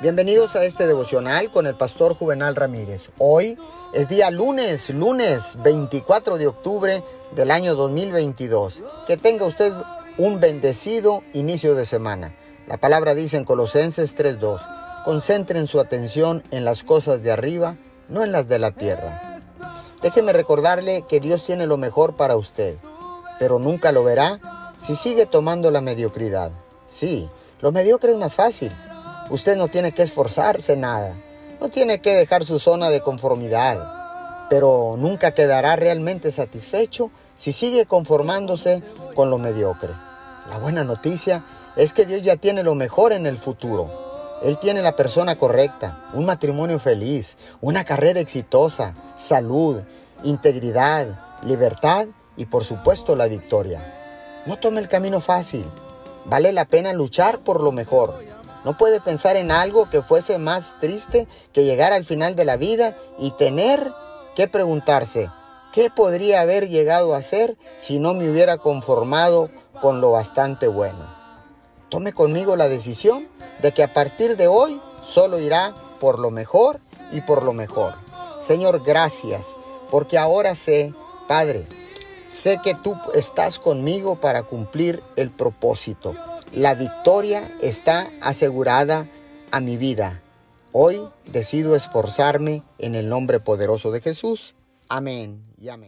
Bienvenidos a este devocional con el pastor Juvenal Ramírez. Hoy es día lunes, lunes 24 de octubre del año 2022. Que tenga usted un bendecido inicio de semana. La palabra dice en Colosenses 3:2, concentren su atención en las cosas de arriba, no en las de la tierra. Déjeme recordarle que Dios tiene lo mejor para usted, pero nunca lo verá si sigue tomando la mediocridad. Sí, lo mediocre es más fácil Usted no tiene que esforzarse nada, no tiene que dejar su zona de conformidad, pero nunca quedará realmente satisfecho si sigue conformándose con lo mediocre. La buena noticia es que Dios ya tiene lo mejor en el futuro. Él tiene la persona correcta, un matrimonio feliz, una carrera exitosa, salud, integridad, libertad y por supuesto la victoria. No tome el camino fácil. Vale la pena luchar por lo mejor. No puede pensar en algo que fuese más triste que llegar al final de la vida y tener que preguntarse, ¿qué podría haber llegado a ser si no me hubiera conformado con lo bastante bueno? Tome conmigo la decisión de que a partir de hoy solo irá por lo mejor y por lo mejor. Señor, gracias, porque ahora sé, Padre, sé que tú estás conmigo para cumplir el propósito. La victoria está asegurada a mi vida. Hoy decido esforzarme en el nombre poderoso de Jesús. Amén y amén.